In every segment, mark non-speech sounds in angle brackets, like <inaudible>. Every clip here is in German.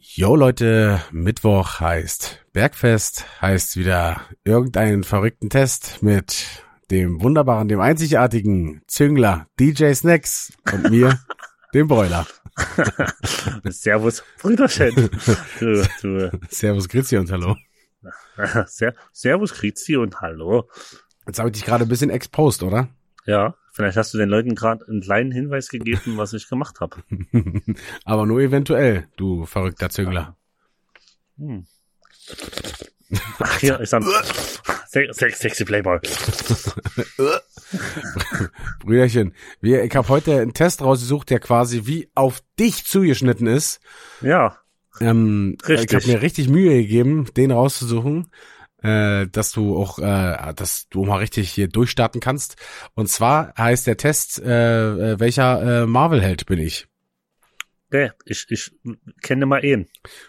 Jo Leute, Mittwoch heißt Bergfest, heißt wieder irgendeinen verrückten Test mit dem wunderbaren, dem einzigartigen Züngler DJ Snacks und mir, <laughs> dem Broiler. <laughs> Servus, Brüderchen. <laughs> Du, du. Servus, Grüezi und hallo. Servus, Grüezi und hallo. Jetzt habe ich dich gerade ein bisschen exposed, oder? Ja, vielleicht hast du den Leuten gerade einen kleinen Hinweis gegeben, was ich gemacht habe. <laughs> Aber nur eventuell, du verrückter Züngler. Hm. Ach, hier ist dann sexy Playboy. <laughs> Brüderchen, wir, ich habe heute einen Test rausgesucht, der quasi wie auf dich zugeschnitten ist. Ja. Ähm, richtig. Ich habe mir richtig Mühe gegeben, den rauszusuchen, äh, dass du auch, äh, dass du mal richtig hier durchstarten kannst. Und zwar heißt der Test, äh, äh welcher äh, Marvel-Held bin ich? Nee, ich, ich kenne mal ihn.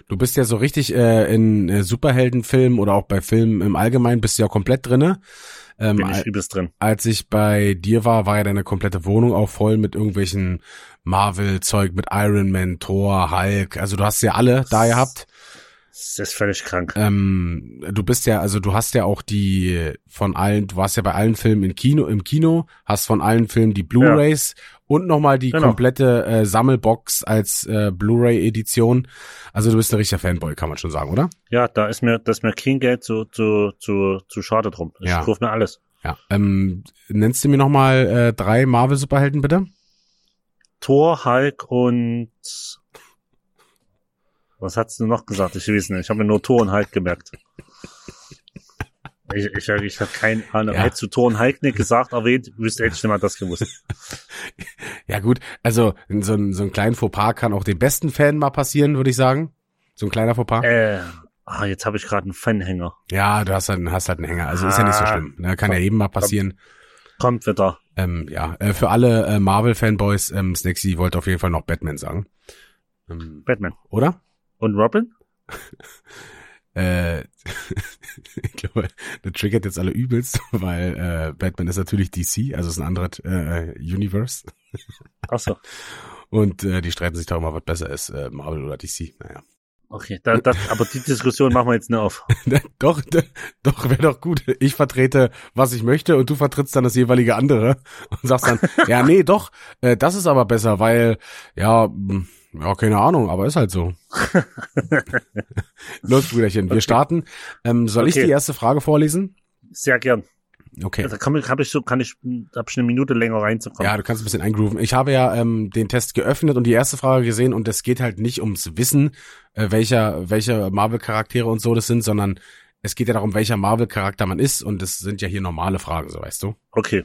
Du bist ja so richtig äh, in äh, Superheldenfilmen oder auch bei Filmen im Allgemeinen bist du ja komplett drinne. Ähm, Bin ich übelst drin. Als ich bei dir war, war ja deine komplette Wohnung auch voll mit irgendwelchen Marvel-Zeug, mit Iron Man, Thor, Hulk. Also du hast ja alle da gehabt. Das ist völlig krank. Ähm, du bist ja, also du hast ja auch die von allen, du warst ja bei allen Filmen im Kino, im Kino, hast von allen Filmen die Blu-rays ja. und nochmal die genau. komplette äh, Sammelbox als äh, Blu-ray-Edition. Also du bist ein richtiger Fanboy, kann man schon sagen, oder? Ja, da ist mir, das ist mir kein Geld zu, zu, zu, zu schade drum. Ich ja. kauf mir alles. Ja. Ähm, nennst du mir nochmal äh, drei Marvel-Superhelden, bitte? Thor, Hulk und was hast du noch gesagt? Ich weiß nicht. Ich habe mir nur Tor und Hulk gemerkt. Ich, ich, ich habe keine Ahnung. Ja. Hättest du Hulk nicht gesagt, erwähnt, wüsste hätte ich nicht mal das gewusst. <laughs> ja gut, also so ein, so ein kleinen Fauxpas kann auch dem besten Fan mal passieren, würde ich sagen. So ein kleiner Fauxpas. Äh, ah, jetzt habe ich gerade einen Fanhänger. Ja, du hast halt, hast halt einen Hänger. Also ah, ist ja nicht so ah. schlimm. Ne? Kann ja eben mal passieren. Kommt wieder. Ähm, ja, äh, für alle äh, Marvel-Fanboys, ähm, Snacksy wollte auf jeden Fall noch Batman sagen. Ähm, Batman. Oder? Und Robin? <laughs> äh, <laughs> ich glaube, der triggert jetzt alle übelst, <laughs> weil äh, Batman ist natürlich DC, also ist ein anderes äh, Universe. Ach so. Und äh, die streiten sich darüber, was besser ist, äh, Marvel oder DC. Naja. Okay, da, das, aber die Diskussion machen wir jetzt nicht auf. doch, doch, wäre doch gut. Ich vertrete, was ich möchte und du vertrittst dann das jeweilige andere und sagst dann, ja, nee, doch, äh, das ist aber besser, weil, ja, hm, ja, keine Ahnung, aber ist halt so. <laughs> Los, Brüderchen, wir okay. starten. Ähm, soll okay. ich die erste Frage vorlesen? Sehr gern. Okay. Also kann, kann ich so, kann ich, hab ich eine Minute länger reinzukommen. Ja, du kannst ein bisschen eingrooven. Ich habe ja ähm, den Test geöffnet und die erste Frage gesehen und es geht halt nicht ums Wissen, äh, welcher, welche Marvel-Charaktere und so das sind, sondern es geht ja darum, welcher Marvel-Charakter man ist und das sind ja hier normale Fragen, so weißt du. Okay,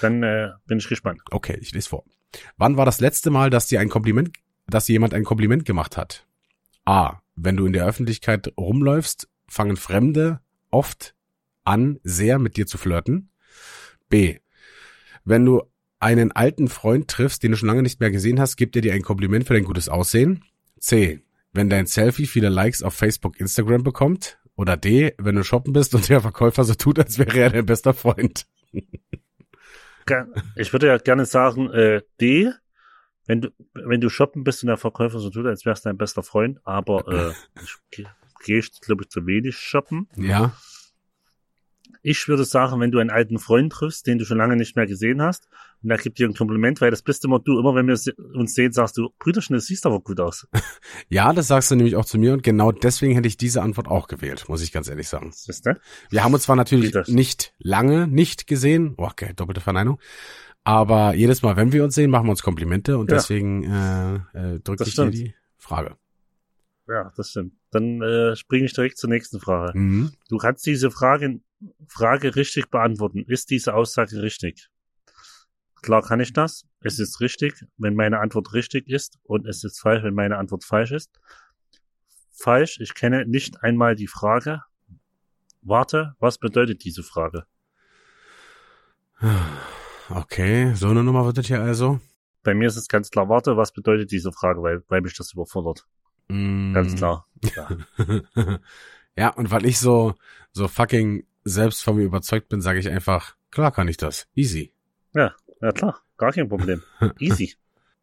dann äh, bin ich gespannt. Okay, ich lese vor. Wann war das letzte Mal, dass dir ein Kompliment dass jemand ein Kompliment gemacht hat. A. Wenn du in der Öffentlichkeit rumläufst, fangen Fremde oft an, sehr mit dir zu flirten. B. Wenn du einen alten Freund triffst, den du schon lange nicht mehr gesehen hast, gibt er dir ein Kompliment für dein gutes Aussehen. C. Wenn dein Selfie viele Likes auf Facebook, Instagram bekommt. Oder D. Wenn du shoppen bist und der Verkäufer so tut, als wäre er dein bester Freund. Ich würde ja gerne sagen, äh, D wenn du, wenn du shoppen bist und der Verkäufer so tut, als wärst dein bester Freund, aber <clears throat> äh, ich gehe, glaube ich, zu wenig shoppen. Ja. Ich würde sagen, wenn du einen alten Freund triffst, den du schon lange nicht mehr gesehen hast, und er gibt dir ein Kompliment, weil das bist immer du, immer wenn wir uns sehen, sagst du, Brüderchen, das siehst aber gut aus. <laughs> Ja, das sagst du nämlich auch zu mir und genau deswegen hätte ich diese Antwort auch gewählt, muss ich ganz ehrlich sagen. Siehste? Wir haben uns zwar natürlich nicht lange nicht gesehen, oh, okay, doppelte Verneinung, aber jedes Mal, wenn wir uns sehen, machen wir uns Komplimente und ja. deswegen äh, äh, drücke ich stimmt. dir die Frage. Ja, das stimmt. Dann äh, springe ich direkt zur nächsten Frage. Mhm. Du kannst diese Frage, Frage richtig beantworten. Ist diese Aussage richtig? Klar kann ich das. Es ist richtig, wenn meine Antwort richtig ist und es ist falsch, wenn meine Antwort falsch ist. Falsch, ich kenne nicht einmal die Frage. Warte, was bedeutet diese Frage? <sighs> <sighs> Okay, so eine Nummer wird das hier also. Bei mir ist es ganz klar, warte, was bedeutet diese Frage, weil, weil mich das überfordert. Mm. Ganz klar. Ja. <laughs> ja, und weil ich so, so fucking selbst von mir überzeugt bin, sage ich einfach, klar kann ich das. Easy. Ja, ja klar. Gar kein Problem. <laughs> Easy.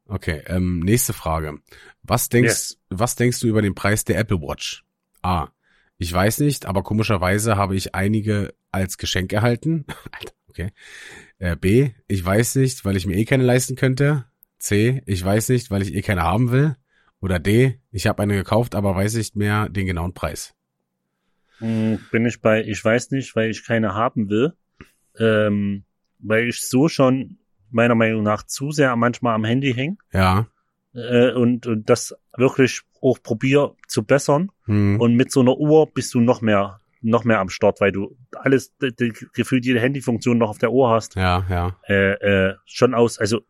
Okay, ähm, nächste Frage. Was denkst, yes. was denkst du über den Preis der Apple Watch? A. Ich weiß nicht, aber komischerweise habe ich einige als Geschenk erhalten. <laughs> okay. Äh, B. Ich weiß nicht, weil ich mir eh keine leisten könnte. C. Ich weiß nicht, weil ich eh keine haben will. Oder D. Ich habe eine gekauft, aber weiß nicht mehr den genauen Preis. Hm, bin ich bei, ich weiß nicht, weil ich keine haben will. Ähm, weil ich so schon meiner Meinung nach zu sehr manchmal am Handy hänge. Ja. Äh, und, und das wirklich auch probier zu bessern. Hm. Und mit so einer Uhr bist du noch mehr, noch mehr am Start, weil du alles, die, die, gefühlt jede Handyfunktion noch auf der Uhr hast. Ja, ja. Äh, äh, schon aus, also,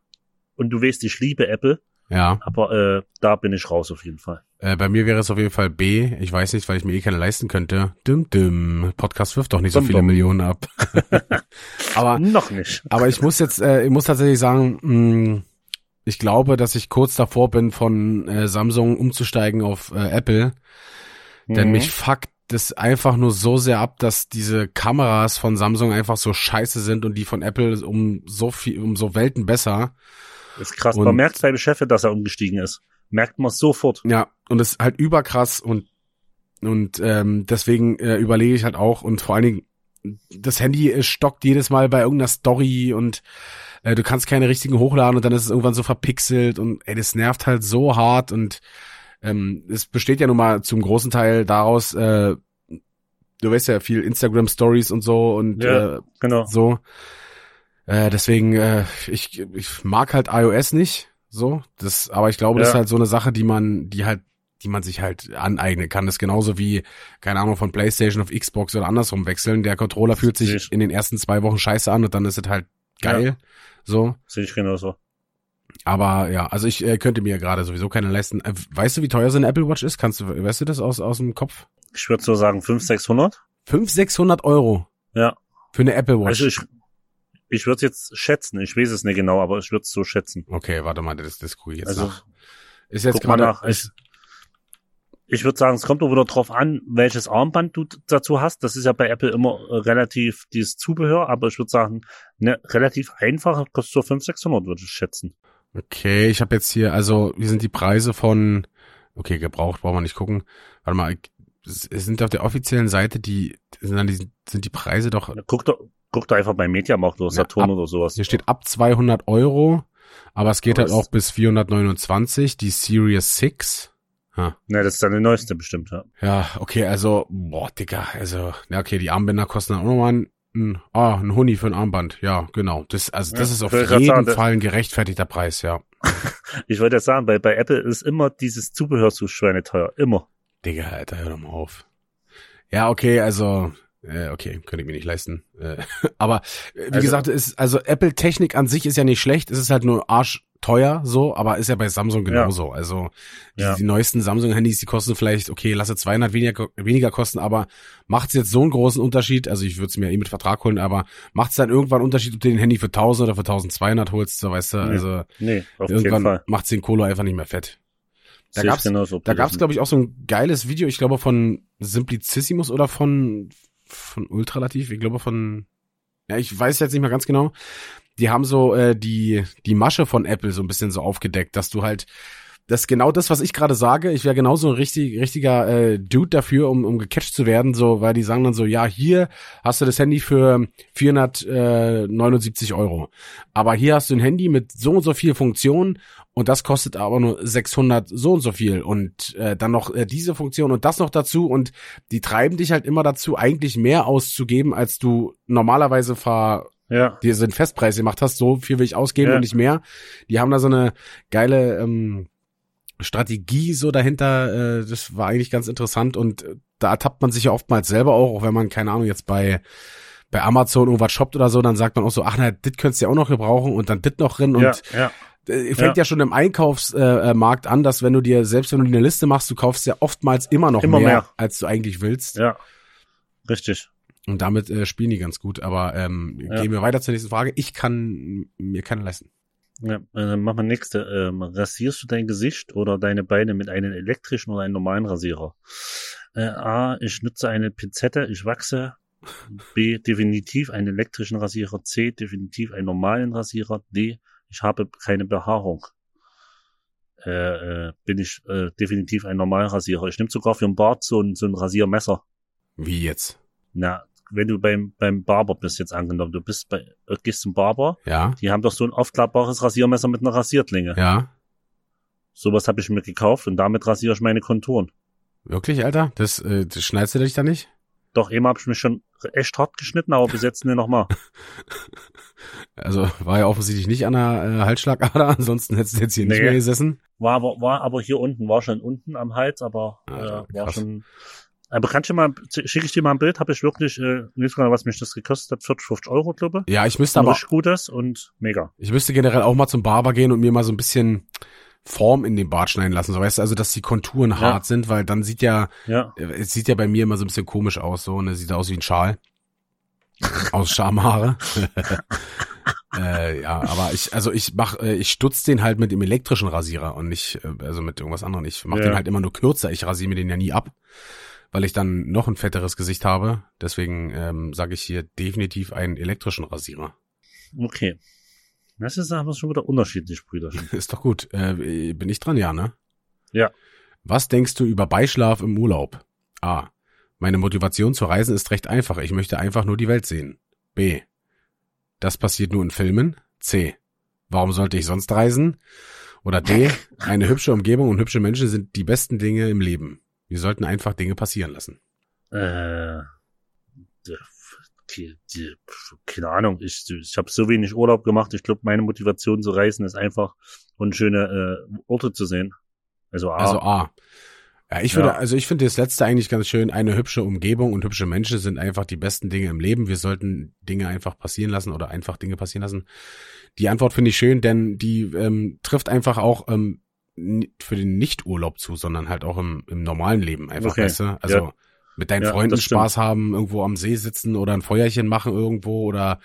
und du weißt, ich liebe Apple. Ja. Aber äh, da bin ich raus auf jeden Fall. Äh, bei mir wäre es auf jeden Fall B. Ich weiß nicht, weil ich mir eh keine leisten könnte. Düm, düm. Podcast wirft doch nicht so viele Millionen ab. <laughs> aber noch nicht. Aber ich muss jetzt, äh, ich muss tatsächlich sagen, mh, mm, ich glaube, dass ich kurz davor bin, von äh, Samsung umzusteigen auf äh, Apple. Mhm. Denn mich fuckt das einfach nur so sehr ab, dass diese Kameras von Samsung einfach so scheiße sind und die von Apple um so viel, um so Welten besser. Das ist krass. Und man merkt beim Chef, dass er umgestiegen ist. Merkt man sofort. Ja, und das ist halt überkrass und und ähm, deswegen äh, überlege ich halt auch und vor allen Dingen das Handy stockt jedes Mal bei irgendeiner Story und äh, du kannst keine richtigen hochladen und dann ist es irgendwann so verpixelt und ey, das nervt halt so hart und ähm, es besteht ja nun mal zum großen Teil daraus, äh, du weißt ja viel Instagram Stories und so und ja, äh, genau. so. Äh, deswegen, äh, ich, ich mag halt iOS nicht, so. Das, aber ich glaube, ja. das ist halt so eine Sache, die man, die halt, die man sich halt aneignen kann. Das ist genauso wie, keine Ahnung, von PlayStation auf Xbox oder andersrum wechseln. Der Controller fühlt sich in den ersten zwei Wochen scheiße an und dann ist es halt geil. Ja. So. Sehe ich genauso. Aber ja, also ich äh, könnte mir gerade sowieso keine leisten. Äh, weißt du, wie teuer so eine Apple Watch ist? Kannst du, weißt du das aus, aus dem Kopf? Ich würde so sagen 500, 600. 500, 600 Euro? Ja. Für eine Apple Watch? Also ich, ich würde jetzt schätzen, ich weiß es nicht genau, aber ich würde es so schätzen. Okay, warte mal, das, das gucke ich jetzt also, nach. Ist jetzt gerade nach. Ich, ich würde sagen, es kommt auch wieder drauf an, welches Armband du dazu hast. Das ist ja bei Apple immer äh, relativ dieses Zubehör, aber ich würde sagen, ne, relativ einfach, kostet so 500, 600, würde ich schätzen. Okay, ich habe jetzt hier, also, wie sind die Preise von, okay, gebraucht, brauchen wir nicht gucken. Warte mal, es sind auf der offiziellen Seite die, sind, die, sind die Preise doch. Guck doch, Guck da einfach bei Mediamarkt oder Saturn ja, ab, oder sowas. Hier steht ab 200 Euro, aber es geht aber halt auch bis 429, die Series 6. Ha. Ne, das ist dann die neueste bestimmt, ja. Ja, okay, also, boah, Digga, also, ja, okay, die Armbänder kosten dann auch nochmal ein, ah, ein Huni für ein Armband, ja, genau. Das, also, das ja, ist auf jeden sagen, Fall ein gerechtfertigter Preis, ja. <laughs> ich wollte ja sagen, bei, bei Apple ist immer dieses Zubehör zu schweineteuer, immer. Digga, Alter, hör doch mal auf. Ja, okay, also, äh, okay, könnte ich mir nicht leisten. Äh, <laughs> aber äh, wie also, gesagt, ist also Apple Technik an sich ist ja nicht schlecht. Es ist halt nur arschteuer so, aber ist ja bei Samsung genauso. Ja. Also die, ja. die neuesten Samsung Handys, die kosten vielleicht okay, lasse 200 weniger weniger kosten, aber macht es jetzt so einen großen Unterschied? Also ich würde es mir eh mit Vertrag holen, aber macht es dann irgendwann einen Unterschied, ob du den Handy für 1000 oder für 1200 holst, so weißt du? Nee, also nee, auf irgendwann macht den Kohle einfach nicht mehr fett. Da gab's, da gab's glaube ich auch so ein geiles Video, ich glaube von Simplicissimus oder von von Ultralativ, ich glaube von, ja, ich weiß jetzt nicht mal ganz genau. Die haben so äh, die die Masche von Apple so ein bisschen so aufgedeckt, dass du halt das genau das, was ich gerade sage. Ich wäre genauso ein richtig, richtiger äh, Dude dafür, um, um gecatcht zu werden, so, weil die sagen dann so, ja, hier hast du das Handy für 479 Euro. Aber hier hast du ein Handy mit so und so viel Funktionen und das kostet aber nur 600 so und so viel und äh, dann noch äh, diese Funktion und das noch dazu und die treiben dich halt immer dazu, eigentlich mehr auszugeben, als du normalerweise ver ja. dir so einen Festpreis gemacht hast, so viel will ich ausgeben ja. und nicht mehr. Die haben da so eine geile ähm, Strategie so dahinter, äh, das war eigentlich ganz interessant und äh, da ertappt man sich ja oftmals selber auch, auch wenn man, keine Ahnung, jetzt bei bei Amazon irgendwas shoppt oder so, dann sagt man auch so, ach na, dit könntest du ja auch noch gebrauchen und dann dit noch drin und ja, ja. Äh, fängt ja. ja schon im Einkaufsmarkt äh, an, dass wenn du dir, selbst wenn du dir eine Liste machst, du kaufst ja oftmals immer noch immer mehr, mehr, als du eigentlich willst. Ja, richtig. Und damit äh, spielen die ganz gut. Aber ähm, ja. gehen wir weiter zur nächsten Frage. Ich kann mir keine leisten. Ja, dann machen wir nächste. Ähm, rasierst du dein Gesicht oder deine Beine mit einem elektrischen oder einem normalen Rasierer? Äh, A, ich nutze eine Pinzette, ich wachse. B, definitiv einen elektrischen Rasierer. C, definitiv einen normalen Rasierer. D, ich habe keine Behaarung. äh, äh, bin ich äh, definitiv ein Normalrasierer. Ich nehme sogar für ein Bart so ein, so ein Rasiermesser. Wie jetzt? Na, wenn du beim, beim Barber bist jetzt angenommen, du bist bei, äh, gehst zum Barber, Ja, die haben doch so ein aufklappbares Rasiermesser mit einer Rasierklinge. ja. Sowas habe ich mir gekauft und damit rasiere ich meine Konturen. Wirklich, Alter? Das, äh, das schneidest du dich da nicht? Doch, eben habe ich mich schon echt hart geschnitten, aber bis jetzt nicht nochmal. <laughs> Also war ja offensichtlich nicht an der äh, Halsschlagader, <laughs> ansonsten hättest du jetzt hier nicht Nee. mehr gesessen. War aber, war aber hier unten, war schon unten am Hals, aber Ah, äh, war krass. schon. Aber kannst du mal, schicke ich dir mal ein Bild, habe ich wirklich, äh, nicht mal, was mich das gekostet hat, 40, 50 Euro, glaube ich. Ja, ich müsste Aber aber, richtig gutes und mega. ich müsste generell auch mal zum Barber gehen und mir mal so ein bisschen Form in den Bart schneiden lassen. So weißt du, also dass die Konturen Ja. hart sind, weil dann sieht ja, Ja, äh, es sieht ja bei mir immer so ein bisschen komisch aus, so, ne, sieht aus wie ein Schal. <laughs> aus Schamhaare. <laughs> äh, ja, aber ich, also ich mach, äh, ich stutz den halt mit dem elektrischen Rasierer und nicht, äh, also mit irgendwas anderem. Ich mach Ja. den halt immer nur kürzer. Ich rasiere mir den ja nie ab, weil ich dann noch ein fetteres Gesicht habe. Deswegen ähm, sage ich hier definitiv einen elektrischen Rasierer. okay. Das ist aber schon wieder unterschiedlich, Brüder. <laughs> Ist doch gut. Äh, bin ich dran, ja, ne? Ja. Was denkst du über Beischlaf im Urlaub? A. Meine Motivation zu reisen ist recht einfach. Ich möchte einfach nur die Welt sehen. B. Das passiert nur in Filmen. C. Warum sollte ich sonst reisen? Oder D. <laughs> Eine hübsche Umgebung und hübsche Menschen sind die besten Dinge im Leben. Wir sollten einfach Dinge passieren lassen. Äh, die, die, keine Ahnung, ich, ich habe so wenig Urlaub gemacht. Ich glaube, meine Motivation zu reisen ist einfach, und schöne äh, Orte zu sehen. Also A. Also A. Ja, ich würde, Ja. also ich finde das letzte eigentlich ganz schön. Eine hübsche Umgebung und hübsche Menschen sind einfach die besten Dinge im Leben. Wir sollten Dinge einfach passieren lassen oder einfach Dinge passieren lassen. Die Antwort finde ich schön, denn die ähm, trifft einfach auch ähm, für den Nicht-Urlaub zu, sondern halt auch im, im normalen Leben einfach, Okay. weißt du? Also Ja. mit deinen Ja, Freunden. Spaß haben, irgendwo am See sitzen oder ein Feuerchen machen irgendwo oder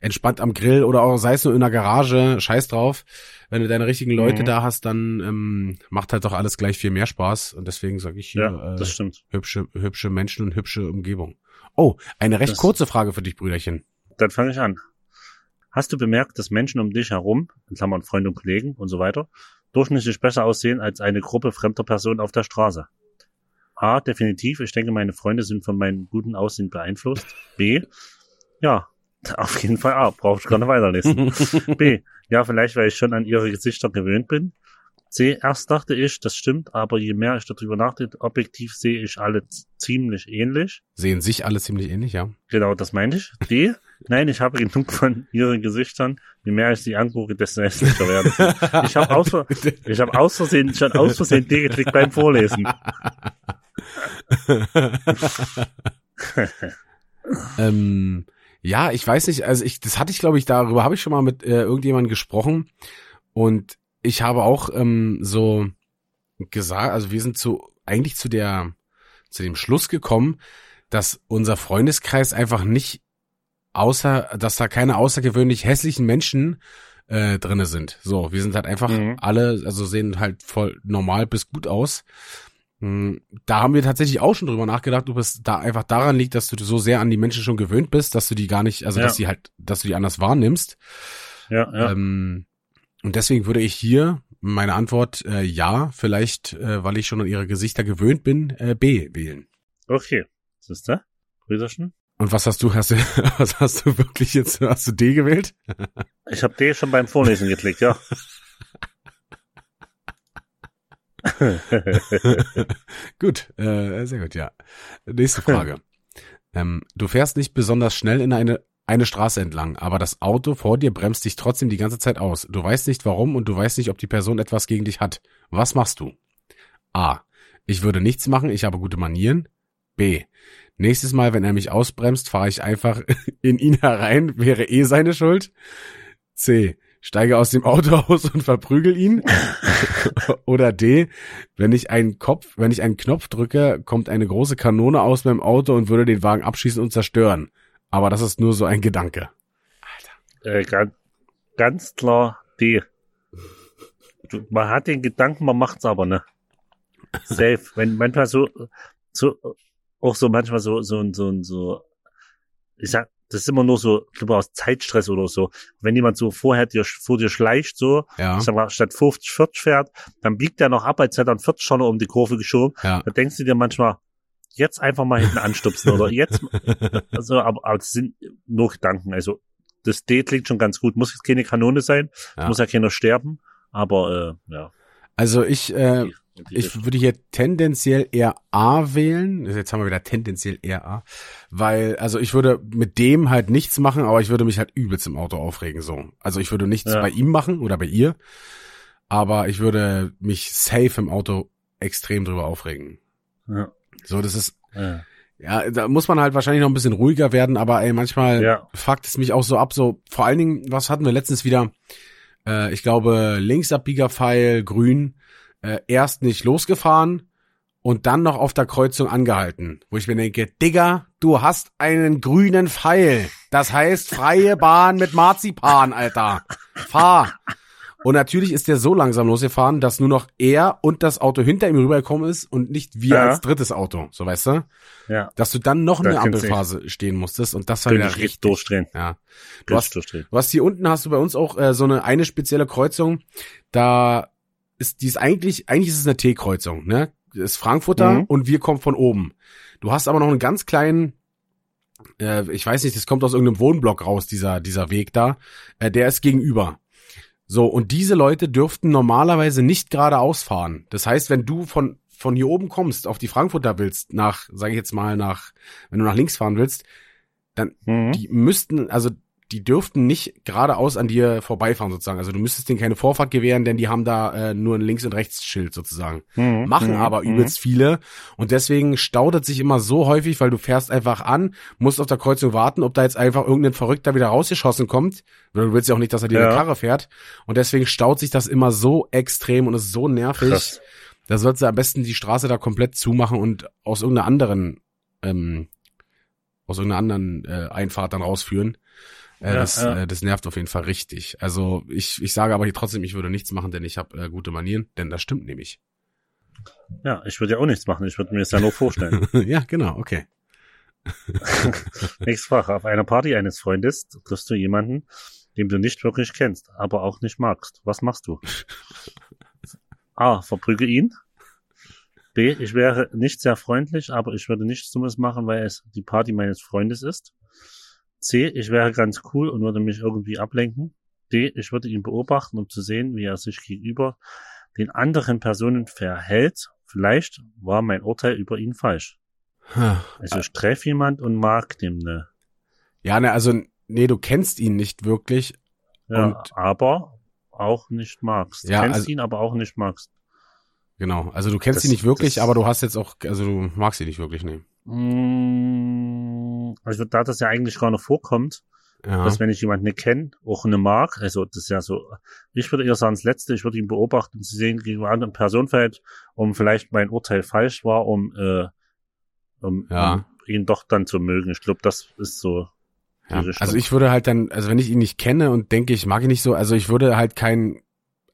entspannt am Grill oder auch sei es nur in der Garage, scheiß drauf. Wenn du deine richtigen Leute Mhm. da hast, dann ähm, macht halt doch alles gleich viel mehr Spaß. Und deswegen sage ich hier ja, äh, das stimmt. hübsche, hübsche Menschen und hübsche Umgebung. Oh, eine recht Das- kurze Frage für dich, Brüderchen. Dann fange ich an. Hast du bemerkt, dass Menschen um dich herum, in Klammern Freunde und Kollegen und so weiter, durchschnittlich besser aussehen als eine Gruppe fremder Personen auf der Straße? A, definitiv. Ich denke, meine Freunde sind von meinem guten Aussehen beeinflusst. B, ja, <laughs> auf jeden Fall A. Brauche ich gar nicht weiterlesen. <laughs> B, ja, vielleicht, weil ich schon an ihre Gesichter gewöhnt bin. C, erst dachte ich, das stimmt, aber je mehr ich darüber nachdenke, objektiv sehe ich alle ziemlich ähnlich. Sehen sich alle ziemlich ähnlich, ja. Genau, das meine ich. D, <laughs> nein, ich habe genug von ihren Gesichtern. Je mehr ich sie angucke, desto hässlicher werden sie. Ich habe aus, <laughs> ich hab aus Versehen, schon aus Versehen D geklickt beim Vorlesen. <laughs> ähm, ja, ich weiß nicht, also ich, das hatte ich, glaube ich, darüber habe ich schon mal mit äh, irgendjemandem gesprochen und ich habe auch ähm, so gesagt, also wir sind zu eigentlich zu der zu dem Schluss gekommen, dass unser Freundeskreis einfach nicht außer, dass da keine außergewöhnlich hässlichen Menschen äh, drinne sind. So, wir sind halt einfach Mhm. alle, also sehen halt voll normal bis gut aus. Mm, Da haben wir tatsächlich auch schon drüber nachgedacht, ob es da einfach daran liegt, dass du so sehr an die Menschen schon gewöhnt bist, dass du die gar nicht, also Ja. dass sie halt, dass du die anders wahrnimmst. Ja, ja. Ähm, und deswegen würde ich hier meine Antwort äh, ja, vielleicht, äh, weil ich schon an ihre Gesichter gewöhnt bin, äh, B wählen. Okay. Siehst du? Brüderchen? Und was hast du, hast du, <laughs> was hast du wirklich jetzt, hast du D gewählt? Ich habe D schon beim Vorlesen geklickt, ja. <laughs> gut, äh, sehr gut, ja. Nächste Frage. <laughs> ähm, du fährst nicht besonders schnell in eine, eine Straße entlang, aber das Auto vor dir bremst dich trotzdem die ganze Zeit aus. Du weißt nicht warum und du weißt nicht, ob die Person etwas gegen dich hat. Was machst du? A. Ich würde nichts machen, ich habe gute Manieren. B. Nächstes Mal, wenn er mich ausbremst, fahre ich einfach <laughs> in ihn herein, wäre eh seine Schuld. C. Steige aus dem Auto <laughs> aus und verprügel ihn. <laughs> Oder D. Wenn ich einen Kopf, wenn ich einen Knopf drücke, kommt eine große Kanone aus meinem Auto und würde den Wagen abschießen und zerstören. Aber das ist nur so ein Gedanke. äh, ganz, ganz klar D. Man hat den Gedanken, man macht's aber ne. Safe. Wenn manchmal so, so, auch so manchmal so, so, so, so, ich sag, das ist immer nur so, ich glaube aus Zeitstress oder so. Wenn jemand so vorher dir, vor dir schleicht, so, Ja. ich sag mal, statt 50, 40 fährt, dann biegt der noch ab, als hätte er einen 40 schon um die Kurve geschoben. Ja. Da denkst du dir manchmal, jetzt einfach mal hinten anstupsen oder <laughs> jetzt, also, aber, aber das sind nur Gedanken. Also, das D klingt schon ganz gut. Muss jetzt keine Kanone sein, Ja. muss ja keiner sterben, aber, äh, ja. Also ich, äh, ich würde hier tendenziell eher A wählen. Jetzt haben wir wieder tendenziell eher A. Weil, also ich würde mit dem halt nichts machen, aber ich würde mich halt übelst im Auto aufregen, so. Also ich würde nichts Ja. bei ihm machen oder bei ihr. Aber ich würde mich safe im Auto extrem drüber aufregen. ja, So, das ist, ja, ja, da muss man halt wahrscheinlich noch ein bisschen ruhiger werden, aber ey, manchmal ja, fuckt es mich auch so ab, so, vor allen Dingen, was hatten wir letztens wieder? Äh, ich glaube, Linksabbiegerpfeil, grün, äh, erst nicht losgefahren und dann noch auf der Kreuzung angehalten, wo ich mir denke, Digga, du hast einen grünen Pfeil. Das heißt freie Bahn mit Marzipan, Alter. Fahr. Und natürlich ist der so langsam losgefahren, dass nur noch er und das Auto hinter ihm rübergekommen ist und nicht wir Ja. als drittes Auto, so weißt du? ja. Dass du dann noch Da eine Ampelphase stehen musstest und das war wieder ich richtig durchdrehen. Ja. Du ich hast, durchdrehen. du hast hier unten hast du bei uns auch äh, so eine eine spezielle Kreuzung. Da ist die ist eigentlich eigentlich ist es eine T-Kreuzung, ne? Das ist Frankfurter Mhm. und wir kommen von oben. Du hast aber noch einen ganz kleinen äh, ich weiß nicht, das kommt aus irgendeinem Wohnblock raus dieser dieser Weg da. Äh, der ist gegenüber. So und diese Leute dürften normalerweise nicht geradeaus fahren. Das heißt, wenn du von von hier oben kommst, auf die Frankfurter willst, nach, sage ich jetzt mal, nach, wenn du nach links fahren willst, Mhm. die müssten, also die dürften nicht geradeaus an dir vorbeifahren sozusagen. Also du müsstest denen keine Vorfahrt gewähren, denn die haben da äh, nur ein Links- und Rechtsschild sozusagen. Mhm. Machen Mhm. aber Mhm. übelst viele und deswegen staudet sich immer so häufig, weil du fährst einfach an, musst auf der Kreuzung warten, ob da jetzt einfach irgendein Verrückter wieder rausgeschossen kommt. Weil du willst ja auch nicht, dass er dir Ja. eine Karre fährt. Und deswegen staut sich das immer so extrem und ist so nervig. Krass. Da sollst du am besten die Straße da komplett zumachen und aus irgendeiner anderen, ähm, aus irgendeiner anderen äh, Einfahrt dann rausführen. Äh, Ja, das, ja. Äh, das nervt auf jeden Fall richtig. Also ich, ich sage aber hier trotzdem, ich würde nichts machen, denn ich habe äh, gute Manieren, denn das stimmt nämlich. Ja, ich würde ja auch nichts machen. Ich würde mir das ja nur vorstellen. <laughs> ja, genau, okay. <laughs> Nächste Frage. Auf einer Party eines Freundes triffst du jemanden, den du nicht wirklich kennst, aber auch nicht magst. Was machst du? <laughs> A. Verprüge ihn. B. Ich wäre nicht sehr freundlich, aber ich würde nichts Dummes machen, weil es die Party meines Freundes ist. C. Ich wäre ganz cool und würde mich irgendwie ablenken. D. Ich würde ihn beobachten, um zu sehen, wie er sich gegenüber den anderen Personen verhält. Vielleicht war mein Urteil über ihn falsch. Also ich treffe jemand und mag dem ne. Ja, ne, also, nee, du kennst ihn nicht wirklich. Ja, aber auch nicht magst. Ja, Kennst also- ihn, aber auch nicht magst. Genau. Also du kennst Das- ihn nicht wirklich, das- aber du hast jetzt auch, also du magst ihn nicht wirklich, nee. Mm, Also da das ja eigentlich gar nicht vorkommt, Ja. dass wenn ich jemanden nicht kenne, auch nicht mag, also das ist ja so, ich würde eher sagen, das Letzte, ich würde ihn beobachten, um zu sehen, gegen eine andere Person fällt, um vielleicht mein Urteil falsch war, um, äh, um, Ja. um ihn doch dann zu mögen. Ich glaube, das ist so. Ja, also ich würde halt dann, also wenn ich ihn nicht kenne und denke, ich mag ihn nicht so, also ich würde halt kein,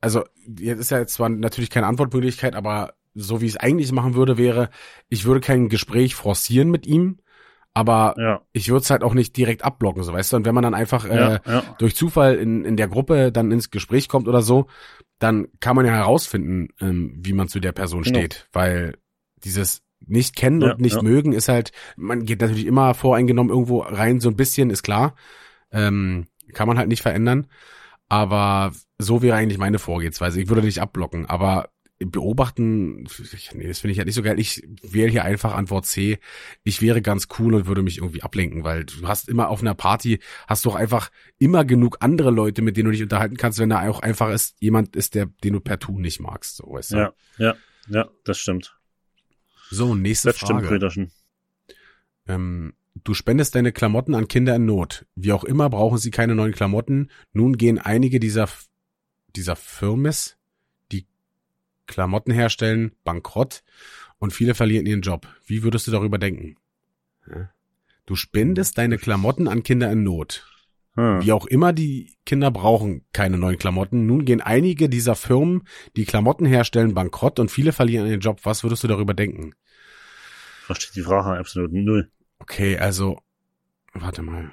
also jetzt ist ja jetzt zwar natürlich keine Antwortmöglichkeit, aber so wie ich es eigentlich machen würde, wäre, ich würde kein Gespräch forcieren mit ihm, aber Ja, ich würde es halt auch nicht direkt abblocken, so weißt du. Und wenn man dann einfach äh, ja, ja. durch Zufall in, in der Gruppe dann ins Gespräch kommt oder so, dann kann man ja herausfinden, ähm, wie man zu der Person Genau. steht, weil dieses nicht kennen und nicht mögen ist halt, man geht natürlich immer voreingenommen irgendwo rein, so ein bisschen, ist klar. Ähm, kann man halt nicht verändern. Aber so wäre eigentlich meine Vorgehensweise. Ich würde nicht abblocken, aber beobachten, nee, das finde ich halt nicht so geil. Ich wähle hier einfach Antwort C. Ich wäre ganz cool und würde mich irgendwie ablenken, weil du hast immer auf einer Party, hast du auch einfach immer genug andere Leute, mit denen du dich unterhalten kannst, wenn da auch einfach ist, jemand ist, der, den du per Tu nicht magst, so weißt du. Ja, ja, ja, das stimmt. So, nächste Das stimmt, Frage. Brüderchen. Ähm, du spendest deine Klamotten an Kinder in Not. Wie auch immer brauchen sie keine neuen Klamotten. Nun gehen einige dieser, dieser Firmes, Klamotten herstellen, bankrott und viele verlieren ihren Job. Wie würdest du darüber denken? Du spendest deine Klamotten an Kinder in Not. Hm. Wie auch immer, die Kinder brauchen keine neuen Klamotten. Nun gehen einige dieser Firmen, die Klamotten herstellen, bankrott und viele verlieren ihren Job. Was würdest du darüber denken? Versteht die Frage absolut null. Okay, also, warte mal.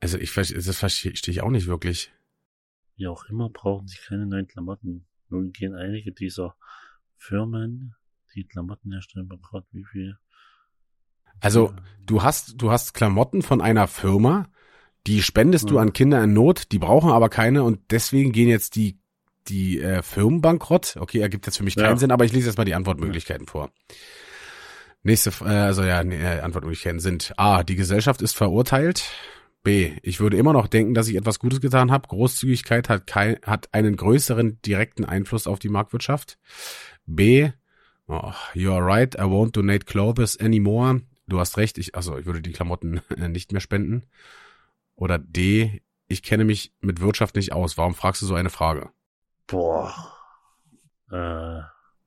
Also ich das verstehe ich auch nicht wirklich. Wie auch immer brauchen sie keine neuen Klamotten. Nun gehen einige dieser Firmen, die Klamotten herstellen, gerade wie viel. Also du hast, du hast Klamotten von einer Firma, die spendest ja. du an Kinder in Not, die brauchen aber keine und deswegen gehen jetzt die die äh, Firmen bankrott. Okay, ergibt jetzt für mich keinen ja. Sinn, aber ich lese jetzt mal die Antwortmöglichkeiten vor. Nächste, äh, also ja, nee, äh, Antwortmöglichkeiten sind A, die Gesellschaft ist verurteilt. B, ich würde immer noch denken, dass ich etwas Gutes getan habe. Großzügigkeit hat, kein, hat einen größeren direkten Einfluss auf die Marktwirtschaft. B, oh, you are right, I won't donate clothes anymore. Du hast recht, ich, also ich würde die Klamotten <laughs> nicht mehr spenden. Oder D, ich kenne mich mit Wirtschaft nicht aus. Warum fragst du so eine Frage? Boah. Äh,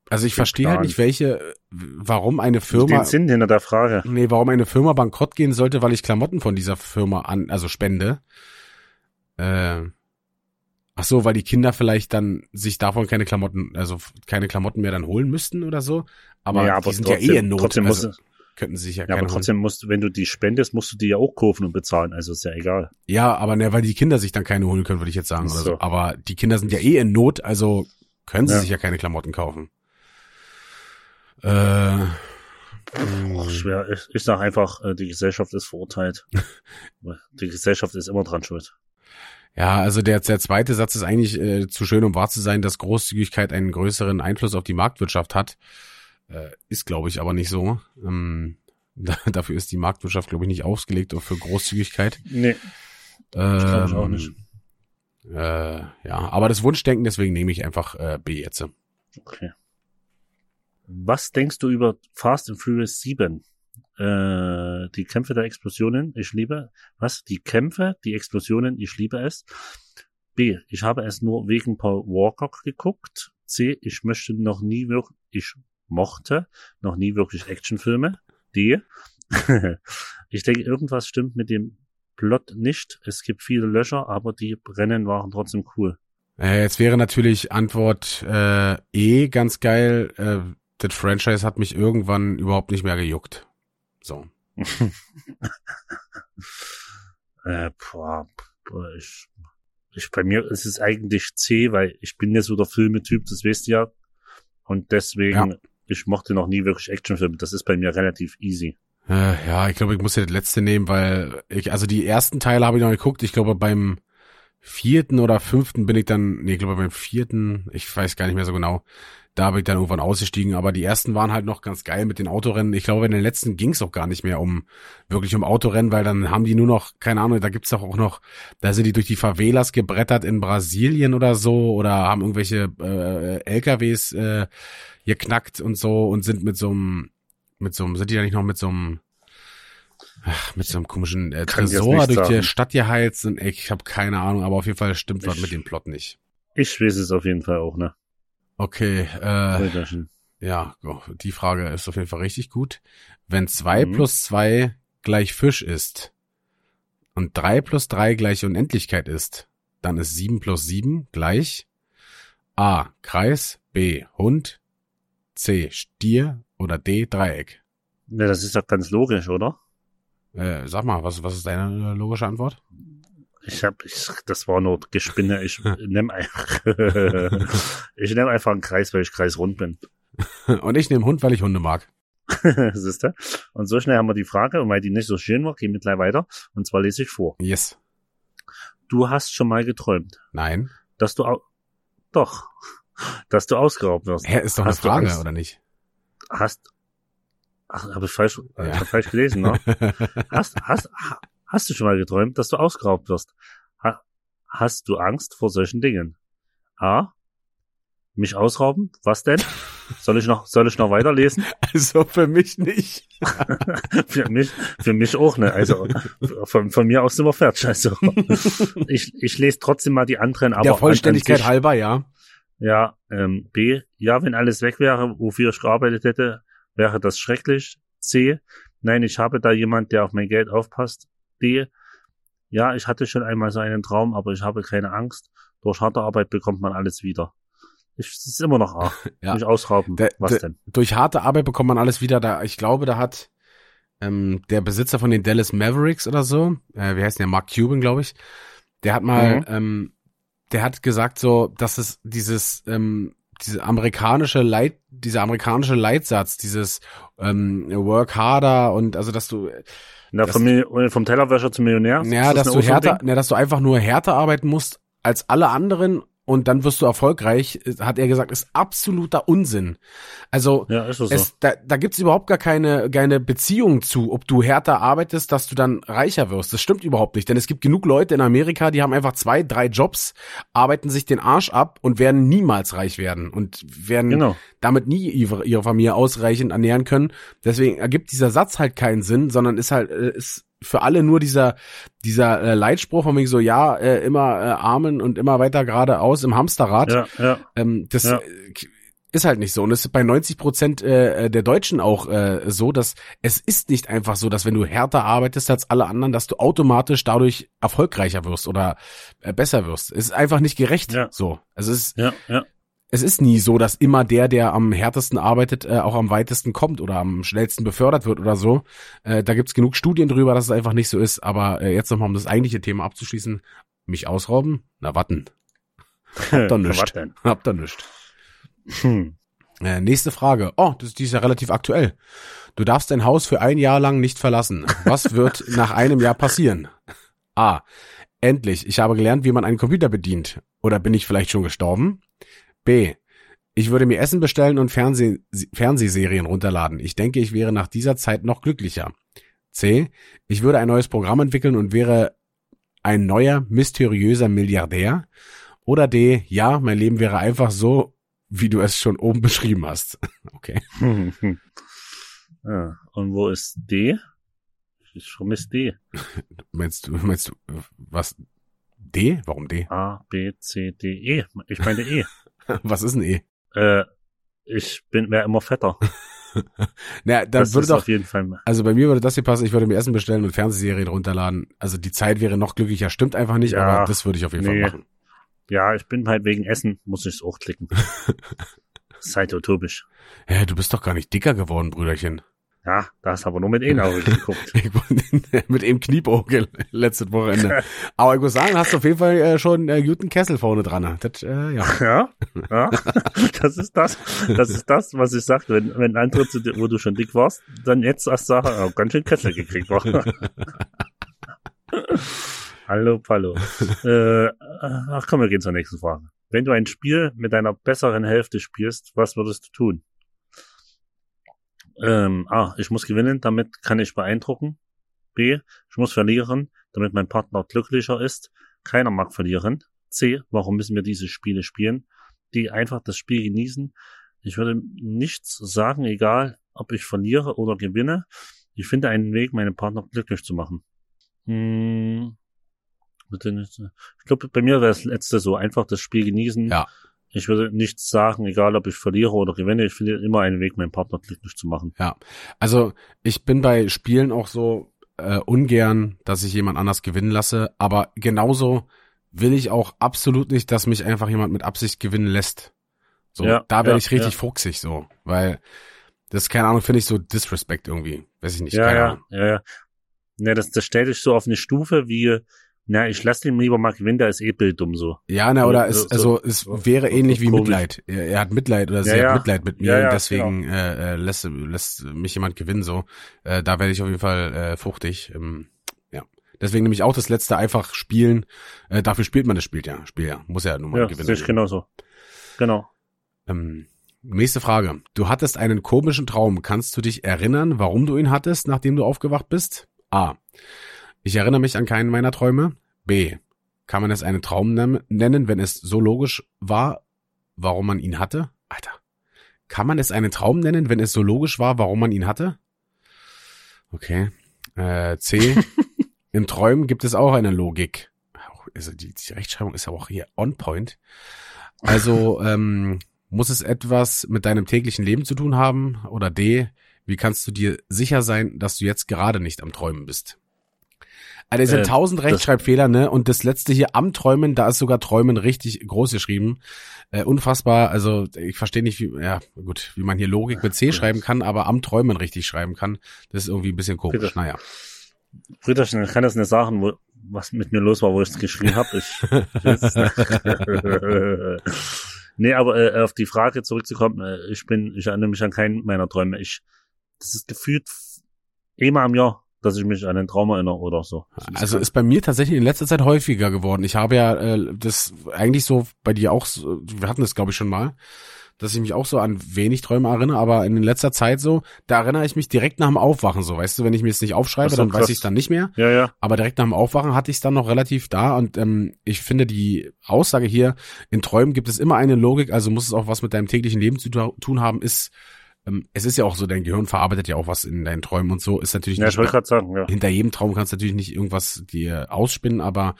also ich verstehe halt nicht, welche, warum eine Firma. Den Sinn hinter der Frage. Nee, warum eine Firma bankrott gehen sollte, weil ich Klamotten von dieser Firma an, also spende. Äh, ach so, weil die Kinder vielleicht dann sich davon keine Klamotten, also keine Klamotten mehr dann holen müssten oder so. Aber, ja, aber die sind trotzdem, ja eh in Not. Trotzdem also, muss, könnten sie sich ja, ja aber trotzdem holen. musst, wenn du die spendest, musst du die ja auch kaufen und bezahlen. Also ist ja egal. Ja, aber ne, weil die Kinder sich dann keine holen können, würde ich jetzt sagen. So. Oder so. Aber die Kinder sind ja eh in Not, also können sie ja. sich ja keine Klamotten kaufen. Äh, Ach, schwer. Ich, ich sage einfach, äh, die Gesellschaft ist verurteilt. <laughs> die Gesellschaft ist immer dran schuld. Ja, also der, der zweite Satz ist eigentlich äh, zu schön, um wahr zu sein, dass Großzügigkeit einen größeren Einfluss auf die Marktwirtschaft hat. Äh, ist, glaube ich, aber nicht so. Ähm, <laughs> da, dafür ist die Marktwirtschaft, glaube ich, nicht ausgelegt für Großzügigkeit. Nee. Ähm, ich auch nicht. Äh, ja, aber das Wunschdenken, deswegen nehme ich einfach äh, B jetzt. Okay. Was denkst du über Fast and Furious 7? Äh, die Kämpfe der Explosionen, ich liebe. Was? Die Kämpfe, die Explosionen, ich liebe es. B. Ich habe es nur wegen Paul Walker geguckt. C. Ich möchte noch nie wirklich, ich mochte noch nie wirklich Actionfilme. D. <laughs> ich denke, irgendwas stimmt mit dem Plot nicht. Es gibt viele Löcher, aber die Rennen waren trotzdem cool. Äh, jetzt wäre natürlich Antwort äh, E ganz geil. Äh, das Franchise hat mich irgendwann überhaupt nicht mehr gejuckt. So. <laughs> äh, boah, boah, ich, ich, bei mir ist es eigentlich C, weil ich bin ja so der Filmetyp, das weißt du ja. Und deswegen, ja. ich mochte noch nie wirklich Actionfilme. Das ist bei mir relativ easy. Äh, ja, ich glaube, ich muss ja das letzte nehmen, weil ich, also die ersten Teile habe ich noch geguckt. Ich glaube, beim vierten oder fünften bin ich dann, nee, ich glaube beim vierten, ich weiß gar nicht mehr so genau, da bin ich dann irgendwann ausgestiegen, aber die ersten waren halt noch ganz geil mit den Autorennen. Ich glaube, in den letzten ging es auch gar nicht mehr um wirklich um Autorennen, weil dann haben die nur noch, keine Ahnung, da gibt's doch auch noch, da sind die durch die Favelas gebrettert in Brasilien oder so oder haben irgendwelche äh, LKWs äh, geknackt und so und sind mit so einem, mit so einem, sind die da nicht noch mit so einem Ach, mit so einem komischen äh, Tresor durch sagen. die Stadt geheizt und ich habe keine Ahnung, aber auf jeden Fall stimmt was mit dem Plot nicht. Ich weiß es auf jeden Fall auch, ne? Okay, äh, ja, die Frage ist auf jeden Fall richtig gut. Wenn zwei mhm. plus zwei gleich Fisch ist und drei plus drei gleich Unendlichkeit ist, dann ist sieben plus sieben gleich A. Kreis, B. Hund, C. Stier oder D. Dreieck. Ja, das ist doch ganz logisch, oder? Äh, sag mal, was, was ist deine logische Antwort? Ich hab, ich, das war nur Gespinne. Ich nehme einfach, <laughs> ich nehme einfach einen Kreis, weil ich kreisrund bin. <laughs> Und ich nehme Hund, weil ich Hunde mag. <laughs> Siehst du? Und so schnell haben wir die Frage, und weil die nicht so schön war, gehen wir gleich weiter. Und zwar lese ich vor. Yes. Du hast schon mal geträumt. Nein. Dass du auch, doch, dass du ausgeraubt wirst. Hä, ist doch hast eine Frage, oder nicht? Hast, ach, habe ich falsch, ja. ich hab falsch gelesen, ne? hast, hast, Hast du schon mal geträumt, dass du ausgeraubt wirst? Ha hast du Angst vor solchen Dingen? A. Mich ausrauben? Was denn? <laughs> Soll ich noch, soll ich noch weiterlesen? <laughs> Also für mich nicht. <laughs> für mich, für mich auch ne. Also von, von mir aus sind wir fertig. Also ich, ich lese trotzdem mal die anderen. Aber Der Vollständigkeit halber, ja. Ja. Ähm, B. Ja, wenn alles weg wäre, wofür ich gearbeitet hätte, wäre das schrecklich. C. Nein, ich habe da jemand, der auf mein Geld aufpasst. B. Ja, ich hatte schon einmal so einen Traum, aber ich habe keine Angst. Durch harte Arbeit bekommt man alles wieder. Ich, es ist immer noch A. <laughs> ja. Nicht ausrauben. Der, Was der, denn? Durch harte Arbeit bekommt man alles wieder. Da, ich glaube, da hat ähm, der Besitzer von den Dallas Mavericks oder so, äh, wie heißt der, Mark Cuban, glaube ich, der hat mal, mhm. ähm, der hat gesagt so, dass es dieses, ähm, diese amerikanische Leit, dieser amerikanische Leitsatz, dieses ähm, Work harder und also dass du Na, vom, vom Tellerwäscher zum Millionär. Ja, das dass du härter, ja, dass du einfach nur härter arbeiten musst als alle anderen und dann wirst du erfolgreich, hat er gesagt, ist absoluter Unsinn. Also ja, es, so. da, da gibt's überhaupt gar keine, keine Beziehung zu, ob du härter arbeitest, dass du dann reicher wirst. Das stimmt überhaupt nicht, denn es gibt genug Leute in Amerika, die haben einfach zwei, drei Jobs, arbeiten sich den Arsch ab und werden niemals reich werden und werden genau. damit nie ihre, ihre Familie ausreichend ernähren können. Deswegen ergibt dieser Satz halt keinen Sinn, sondern ist halt, äh, ist für alle nur dieser dieser äh, Leitspruch von mir so ja äh, immer äh, Armen und immer weiter geradeaus im Hamsterrad. Ja, ja. Ähm, das ja. Äh, ist halt nicht so und es ist bei 90 Prozent äh, äh, der Deutschen auch äh, so, dass es ist nicht einfach so, dass wenn du härter arbeitest als alle anderen, dass du automatisch dadurch erfolgreicher wirst oder äh, besser wirst. Es ist einfach nicht gerecht. Ja. So, also es ist ja, ja es ist nie so, dass immer der, der am härtesten arbeitet, äh, auch am weitesten kommt oder am schnellsten befördert wird oder so. Äh, da gibt's genug Studien drüber, dass es einfach nicht so ist. Aber äh, jetzt nochmal, um das eigentliche Thema abzuschließen, mich ausrauben? Na, warten. <laughs> Habt ihr nischt. Habt ihr nischt. Hm. Äh, nächste Frage. Oh, das, die ist ja relativ aktuell. Du darfst dein Haus für ein Jahr lang nicht verlassen. Was wird <laughs> nach einem Jahr passieren? A. Endlich, ich habe gelernt, wie man einen Computer bedient. Oder bin ich vielleicht schon gestorben? B. Ich würde mir Essen bestellen und Fernseh Fernsehserien runterladen. Ich denke, ich wäre nach dieser Zeit noch glücklicher. C. Ich würde ein neues Programm entwickeln und wäre ein neuer, mysteriöser Milliardär. Oder D. Ja, mein Leben wäre einfach so, wie du es schon oben <laughs> beschrieben hast. Okay. <laughs> Ja, und wo ist D? Ich vermisse D. meinst du, meinst du, was? D? Warum D? A, B, C, D, E. Ich meine E. <laughs> <laughs> Was ist ein E? Äh, ich bin mehr immer fetter. <laughs> naja, dann das würde doch, auf jeden Fall. Also bei mir würde das hier passen, ich würde mir Essen bestellen und Fernsehserien runterladen. Also die Zeit wäre noch glücklicher, stimmt einfach nicht, ja, aber das würde ich auf jeden nee. Fall machen. Ja, ich bin halt wegen Essen, muss ich es auch klicken. <laughs> Seid utopisch. Ja, du bist doch gar nicht dicker geworden, Brüderchen. Ja, da hast aber nur mit einem Auge geguckt. <laughs> <laughs> mit einem Knieauge letztes Wochenende. aber ich muss sagen, hast du auf jeden Fall äh, schon äh, guten Kessel vorne dran. Das, äh, ja. <laughs> ja, ja. Das ist das. Das ist das, was ich sag. Wenn, wenn andere, wo du schon dick warst, dann jetzt erst sagen, oh, ganz schön Kessel gekriegt. Hallo, Pallo. Äh, ach komm, wir gehen zur nächsten Frage. Wenn du ein Spiel mit deiner besseren Hälfte spielst, was würdest du tun? Ähm, A, ich muss gewinnen, damit kann ich beeindrucken. B, ich muss verlieren, damit mein Partner glücklicher ist. Keiner mag verlieren. C, warum müssen wir diese Spiele spielen? D, einfach das Spiel genießen. Ich würde nichts sagen, egal ob ich verliere oder gewinne. Ich finde einen Weg, meinen Partner glücklich zu machen. Hm, ich glaube, bei mir wäre das letzte so, einfach das Spiel genießen. Ja. Ich würde nichts sagen, egal ob ich verliere oder gewinne. Ich finde immer einen Weg, meinen Partner glücklich zu machen. Ja, also ich bin bei Spielen auch so äh, ungern, dass ich jemand anders gewinnen lasse. Aber genauso will ich auch absolut nicht, dass mich einfach jemand mit Absicht gewinnen lässt. So, ja, da werde ja, ich richtig ja. fuchsig so, weil das keine Ahnung finde ich so Disrespect irgendwie, weiß ich nicht. Ja, ja, ja, ja. Ne, das, das stellt dich so auf eine Stufe wie na, ich lasse den lieber mal gewinnen, der ist eh bilddumm so. Ja, na, oder so, es, also es so, wäre ähnlich wie Mitleid. Er, er, hat Mitleid oder sie ja, hat Mitleid mit mir ja, ja, deswegen genau. äh, lässt, lässt mich jemand gewinnen so. Äh, da werde ich auf jeden Fall äh, fruchtig. Ähm, ja. Deswegen nehme ich auch das letzte einfach spielen. Äh, dafür spielt man das Spiel ja. Spiel ja. Muss ja nun mal ja, gewinnen. Ja, ich genauso. Genau. Ähm, nächste Frage. Du hattest einen komischen Traum. Kannst du dich erinnern, warum du ihn hattest, nachdem du aufgewacht bist? A. Ich erinnere mich an keinen meiner Träume. B. Kann man es einen Traum nennen, wenn es so logisch war, warum man ihn hatte? Alter. Kann man es einen Traum nennen, wenn es so logisch war, warum man ihn hatte? Okay. Äh, C. <laughs> In Träumen gibt es auch eine Logik. Also die, die Rechtschreibung ist ja auch hier on point. Also ähm, muss es etwas mit deinem täglichen Leben zu tun haben? Oder D. Wie kannst du dir sicher sein, dass du jetzt gerade nicht am Träumen bist? Also es sind äh, tausend Rechtschreibfehler, ne? Und das letzte hier am Träumen, da ist sogar Träumen richtig groß geschrieben. Äh, unfassbar. Also ich verstehe nicht, wie, ja, gut, wie man hier Logik mit C schreiben kann, aber am Träumen richtig schreiben kann. Das ist irgendwie ein bisschen komisch. Bitte. Naja. Brüderchen, ich kann das nicht sagen, wo, was mit mir los war, wo ich es geschrieben habe. Ich, <laughs> nee, aber äh, auf die Frage zurückzukommen, äh, ich bin, ich erinnere mich an keinen meiner Träume. Ich, das ist gefühlt immer am Jahr dass ich mich an den Traum erinnere oder so. Also ist bei mir tatsächlich in letzter Zeit häufiger geworden. Ich habe ja äh, das eigentlich so bei dir auch, wir hatten das glaube ich schon mal, dass ich mich auch so an wenig Träume erinnere, aber in letzter Zeit so, da erinnere ich mich direkt nach dem Aufwachen so, weißt du, wenn ich mir es nicht aufschreibe, so, dann krass. weiß ich es dann nicht mehr. Ja, ja. Aber direkt nach dem Aufwachen hatte ich es dann noch relativ da und ähm, ich finde die Aussage hier, in Träumen gibt es immer eine Logik, also muss es auch was mit deinem täglichen Leben zu tun haben, ist es ist ja auch so, dein Gehirn verarbeitet ja auch was in deinen Träumen und so, ist natürlich ja, nicht. Ich wollte gerade sagen, ja. Hinter jedem Traum kannst du natürlich nicht irgendwas dir ausspinnen, aber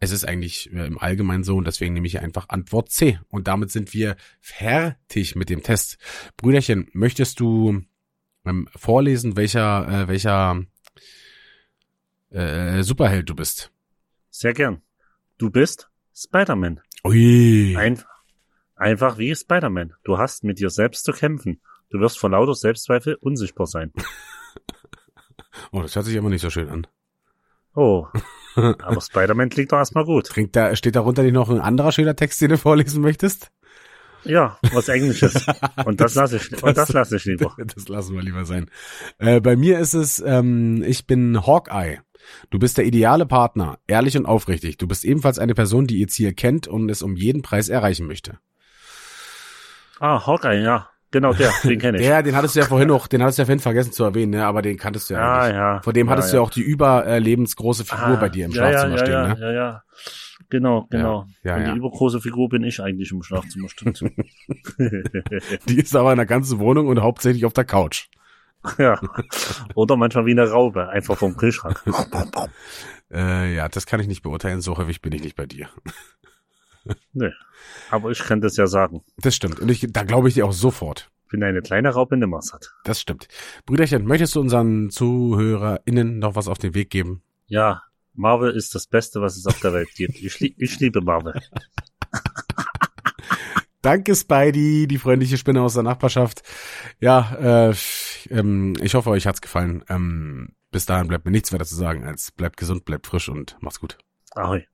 es ist eigentlich äh, im Allgemeinen so und deswegen nehme ich einfach Antwort C. Und damit sind wir fertig mit dem Test. Brüderchen, möchtest du ähm, vorlesen, welcher, äh, welcher äh, Superheld du bist? Sehr gern. Du bist Spider-Man. Ui. Ein, einfach wie Spider-Man. Du hast mit dir selbst zu kämpfen. Du wirst vor lauter Selbstzweifel unsichtbar sein. <laughs> oh, das hört sich immer nicht so schön an. Oh. <laughs> Aber Spider-Man klingt doch erstmal gut. Klingt da, steht darunter nicht noch ein anderer schöner Text, den du vorlesen möchtest? Ja, was Englisches. <laughs> Und das lasse ich, und das lasse ich lieber. Das lassen wir lieber sein. Äh, bei mir ist es, ähm, ich bin Hawkeye. Du bist der ideale Partner, ehrlich und aufrichtig. Du bist ebenfalls eine Person, die ihr Ziel kennt und es um jeden Preis erreichen möchte. Ah, Hawkeye, ja. Genau, der, den kenne ich. <laughs> Ja, den hattest du ja vorhin noch, den hattest du ja vorhin vergessen zu erwähnen, ne? aber den kanntest du ja, ja nicht. Ja, Vor dem ja, hattest ja. du ja auch die überlebensgroße Figur ah, bei dir im Schlafzimmer ja, stehen, ja, ne? Ja, ja, Genau, genau. Ja, Und ja. die übergroße Figur bin ich eigentlich im Schlafzimmer, stimmt. <laughs> <laughs> die ist aber in der ganzen Wohnung und hauptsächlich auf der Couch. ja. Oder manchmal wie eine Raube, einfach vom Kühlschrank. äh, ja, das kann ich nicht beurteilen, so häufig bin ich nicht bei dir. nee. Aber ich kann das ja sagen. Das stimmt. Und ich, da glaube ich dir auch sofort. bin eine kleine Raupe in der Massad. Das stimmt. Brüderchen, möchtest du unseren ZuhörerInnen noch was auf den Weg geben? Ja, Marvel ist das Beste, was es auf der Welt gibt. Ich, ich liebe Marvel. <laughs> Danke, Spidey, die freundliche Spinne aus der Nachbarschaft. Ja, äh, ähm, ich hoffe, euch hat's gefallen. Ähm, bis dahin bleibt mir nichts weiter zu sagen, als bleibt gesund, bleibt frisch und macht's gut. Ahoi.